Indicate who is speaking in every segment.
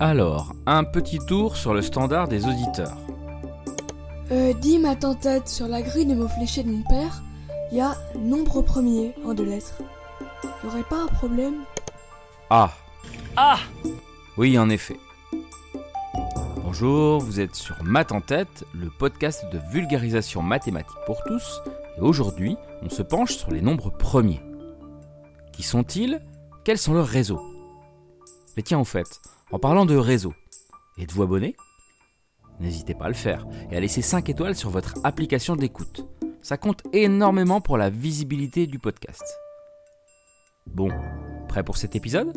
Speaker 1: Alors, un petit tour sur le standard des auditeurs.
Speaker 2: Euh, dis ma tête sur la grille de mots fléchés de mon père, il y a nombre premier en deux lettres. Y'aurait pas un problème?
Speaker 1: Ah
Speaker 3: Ah
Speaker 1: Oui, en effet. Bonjour, vous êtes sur Math en tête, le podcast de vulgarisation mathématique pour tous, et aujourd'hui, on se penche sur les nombres premiers. Qui sont-ils? Quels sont leurs réseaux? Mais tiens, au fait, en parlant de réseau, êtes-vous abonné? N'hésitez pas à le faire et à laisser 5 étoiles sur votre application d'écoute. Ça compte énormément pour la visibilité du podcast. Bon, prêt pour cet épisode?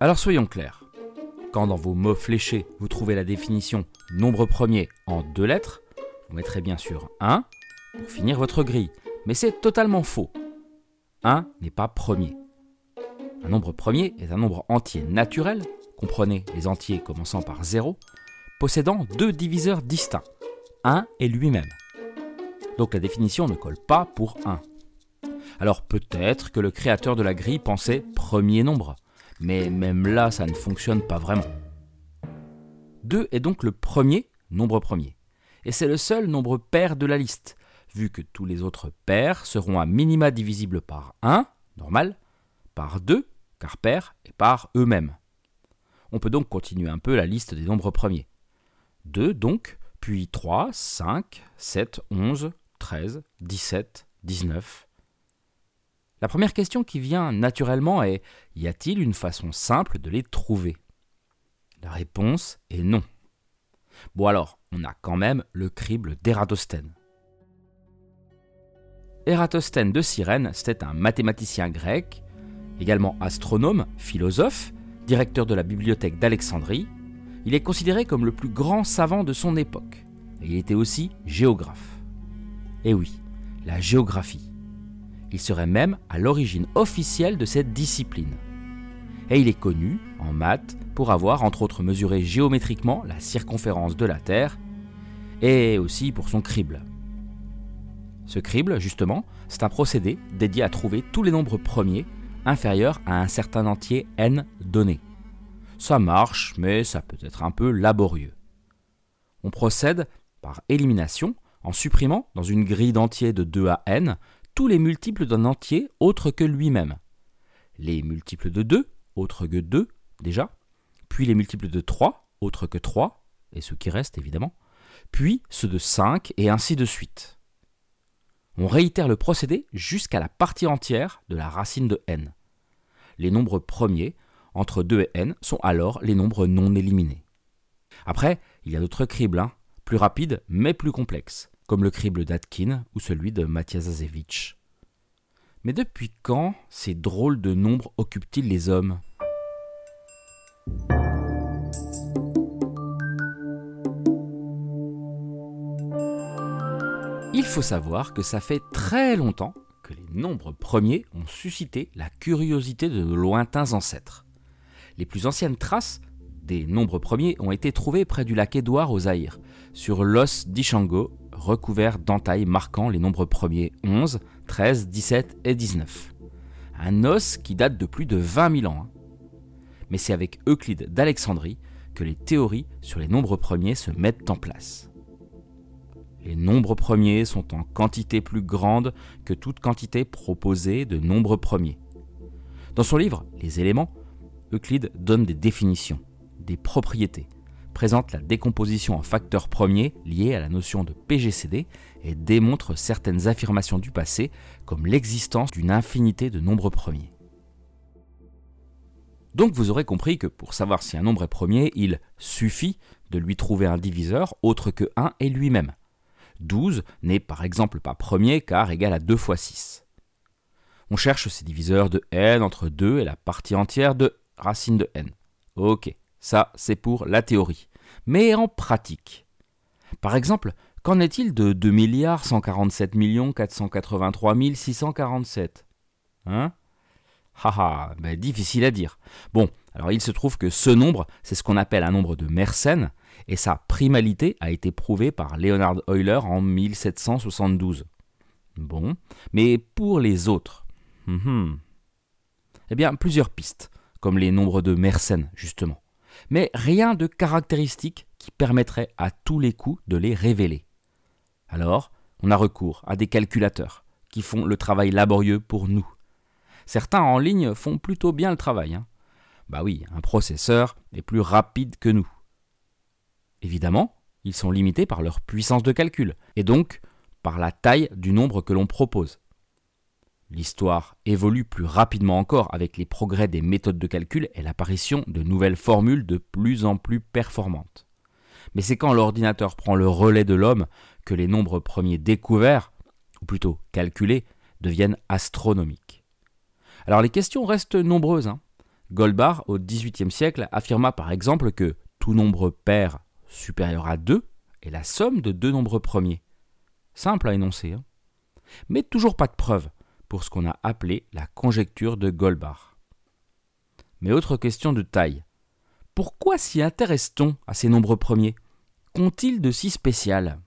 Speaker 1: Alors soyons clairs. Quand dans vos mots fléchés, vous trouvez la définition nombre premier en deux lettres, vous mettrez bien sûr 1 pour finir votre grille. Mais c'est totalement faux. 1 n'est pas premier. Un nombre premier est un nombre entier naturel, comprenez les entiers commençant par 0, possédant deux diviseurs distincts, 1 et lui-même. Donc la définition ne colle pas pour 1. Alors peut-être que le créateur de la grille pensait premier nombre, mais même là ça ne fonctionne pas vraiment. 2 est donc le premier nombre premier, et c'est le seul nombre pair de la liste, vu que tous les autres pairs seront à minima divisibles par 1, normal, par 2, car pairs, et par eux-mêmes. On peut donc continuer un peu la liste des nombres premiers. 2 donc, puis 3, 5, 7, 11, 13, 17, 19. La première question qui vient naturellement est y a-t-il une façon simple de les trouver? La réponse est non. Bon alors, on a quand même le crible d'Ératosthène. Ératosthène de Cyrène, c'était un mathématicien grec, également astronome, philosophe, directeur de la bibliothèque d'Alexandrie. Il est considéré comme le plus grand savant de son époque. Et il était aussi géographe. Et oui, la géographie. Il serait même à l'origine officielle de cette discipline. Et il est connu, en maths, pour avoir entre autres mesuré géométriquement la circonférence de la Terre, et aussi pour son crible. Ce crible, justement, c'est un procédé dédié à trouver tous les nombres premiers inférieurs à un certain entier n donné. Ça marche, mais ça peut être un peu laborieux. On procède par élimination en supprimant dans une grille d'entiers de 2 à n tous les multiples d'un entier autre que lui-même. Les multiples de 2, autres que 2 déjà, puis les multiples de 3, autres que 3, et ceux qui restent évidemment, puis ceux de 5 et ainsi de suite. On réitère le procédé jusqu'à la partie entière de la racine de n. Les nombres premiers, entre 2 et n, sont alors les nombres non éliminés. Après, il y a d'autres cribles, hein, plus rapides mais plus complexes, comme le crible d'Atkin ou celui de Matiasevich. Mais depuis quand ces drôles de nombres occupent-ils les hommes? Il faut savoir que ça fait très longtemps que les nombres premiers ont suscité la curiosité de nos lointains ancêtres. Les plus anciennes traces des nombres premiers ont été trouvées près du lac Édouard au Zaïre, sur l'os d'Ishango, recouvert d'entailles marquant les nombres premiers 11, 13, 17 et 19. Un os qui date de plus de 20 000 ans. Hein. Mais c'est avec Euclide d'Alexandrie que les théories sur les nombres premiers se mettent en place. Les nombres premiers sont en quantité plus grande que toute quantité proposée de nombres premiers. Dans son livre Les éléments, Euclide donne des définitions, des propriétés, présente la décomposition en facteurs premiers liés à la notion de PGCD et démontre certaines affirmations du passé comme l'existence d'une infinité de nombres premiers. Donc vous aurez compris que pour savoir si un nombre est premier, il suffit de lui trouver un diviseur autre que 1 et lui-même. 12 n'est par exemple pas premier car égal à 2 fois 6. On cherche ces diviseurs de n entre 2 et la partie entière de racine de n. Ok, ça c'est pour la théorie. Mais en pratique. Par exemple, qu'en est-il de 2 milliards 147 483 647 Hein? Haha, ben difficile à dire. Bon, alors il se trouve que ce nombre, c'est ce qu'on appelle un nombre de Mersenne, et sa primalité a été prouvée par Leonhard Euler en 1772. Bon, mais pour les autres, Eh bien, plusieurs pistes, comme les nombres de Mersenne, justement. Mais rien de caractéristique qui permettrait à tous les coups de les révéler. Alors, on a recours à des calculateurs qui font le travail laborieux pour nous. Certains en ligne font plutôt bien le travail. Hein. Bah oui, un processeur est plus rapide que nous. Évidemment, ils sont limités par leur puissance de calcul, et donc par la taille du nombre que l'on propose. L'histoire évolue plus rapidement encore avec les progrès des méthodes de calcul et l'apparition de nouvelles formules de plus en plus performantes. Mais c'est quand l'ordinateur prend le relais de l'homme que les nombres premiers découverts, ou plutôt calculés, deviennent astronomiques. Alors les questions restent nombreuses. Hein. Goldbar, au XVIIIe siècle, affirma par exemple que tout nombre pair supérieur à 2 est la somme de deux nombres premiers. Simple à énoncer. Hein. Mais toujours pas de preuve pour ce qu'on a appelé la conjecture de Goldbach. Mais autre question de taille. Pourquoi s'y intéresse-t-on à ces nombres premiers? Qu'ont-ils de si spécial?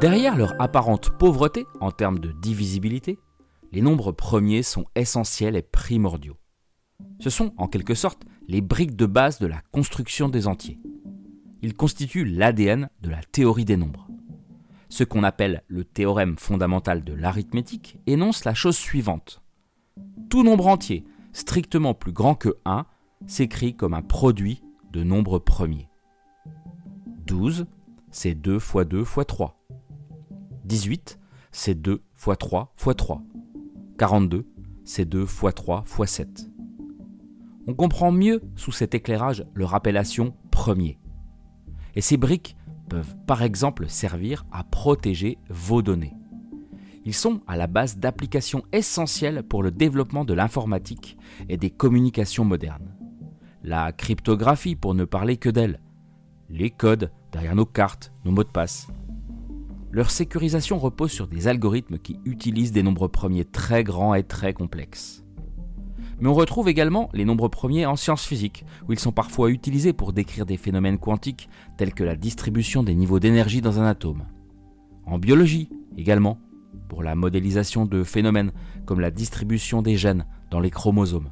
Speaker 1: Derrière leur apparente pauvreté en termes de divisibilité, les nombres premiers sont essentiels et primordiaux. Ce sont en quelque sorte les briques de base de la construction des entiers. Ils constituent l'ADN de la théorie des nombres. Ce qu'on appelle le théorème fondamental de l'arithmétique énonce la chose suivante. Tout nombre entier, strictement plus grand que 1, s'écrit comme un produit de nombres premiers. 12, c'est 2 fois 2 fois 3. 18, c'est 2 x 3 x 3. 42, c'est 2 x 3 x 7. On comprend mieux sous cet éclairage leur appellation premier. Et ces briques peuvent par exemple servir à protéger vos données. Ils sont à la base d'applications essentielles pour le développement de l'informatique et des communications modernes. La cryptographie pour ne parler que d'elle, les codes derrière nos cartes, nos mots de passe, leur sécurisation repose sur des algorithmes qui utilisent des nombres premiers très grands et très complexes. Mais on retrouve également les nombres premiers en sciences physiques, où ils sont parfois utilisés pour décrire des phénomènes quantiques tels que la distribution des niveaux d'énergie dans un atome. En biologie également, pour la modélisation de phénomènes comme la distribution des gènes dans les chromosomes.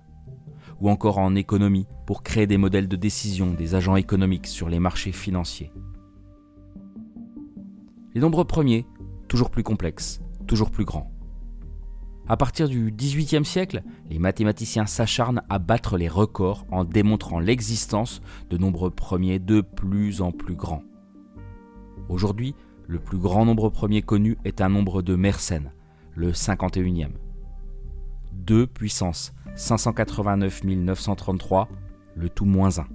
Speaker 1: Ou encore en économie, pour créer des modèles de décision des agents économiques sur les marchés financiers. Les nombres premiers, toujours plus complexes, toujours plus grands. À partir du XVIIIe siècle, les mathématiciens s'acharnent à battre les records en démontrant l'existence de nombres premiers de plus en plus grands. Aujourd'hui, le plus grand nombre premier connu est un nombre de Mersenne, le 51e. 2 puissance 589 933, le tout moins 1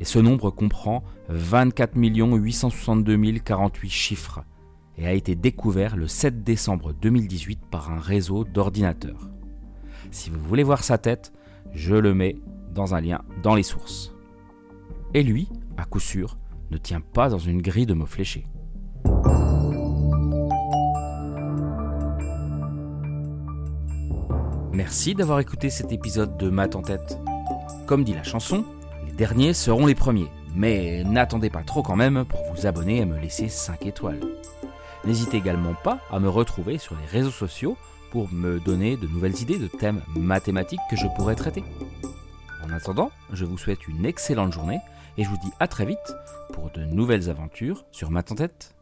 Speaker 1: et ce nombre comprend 24 862 048 chiffres et a été découvert le 7 décembre 2018 par un réseau d'ordinateurs. Si vous voulez voir sa tête, je le mets dans un lien dans les sources. Et lui, à coup sûr, ne tient pas dans une grille de mots fléchés. Merci d'avoir écouté cet épisode de Math en tête. Comme dit la chanson, derniers seront les premiers, mais n'attendez pas trop quand même pour vous abonner et me laisser 5 étoiles. N'hésitez également pas à me retrouver sur les réseaux sociaux pour me donner de nouvelles idées de thèmes mathématiques que je pourrais traiter. En attendant, je vous souhaite une excellente journée et je vous dis à très vite pour de nouvelles aventures sur en tête.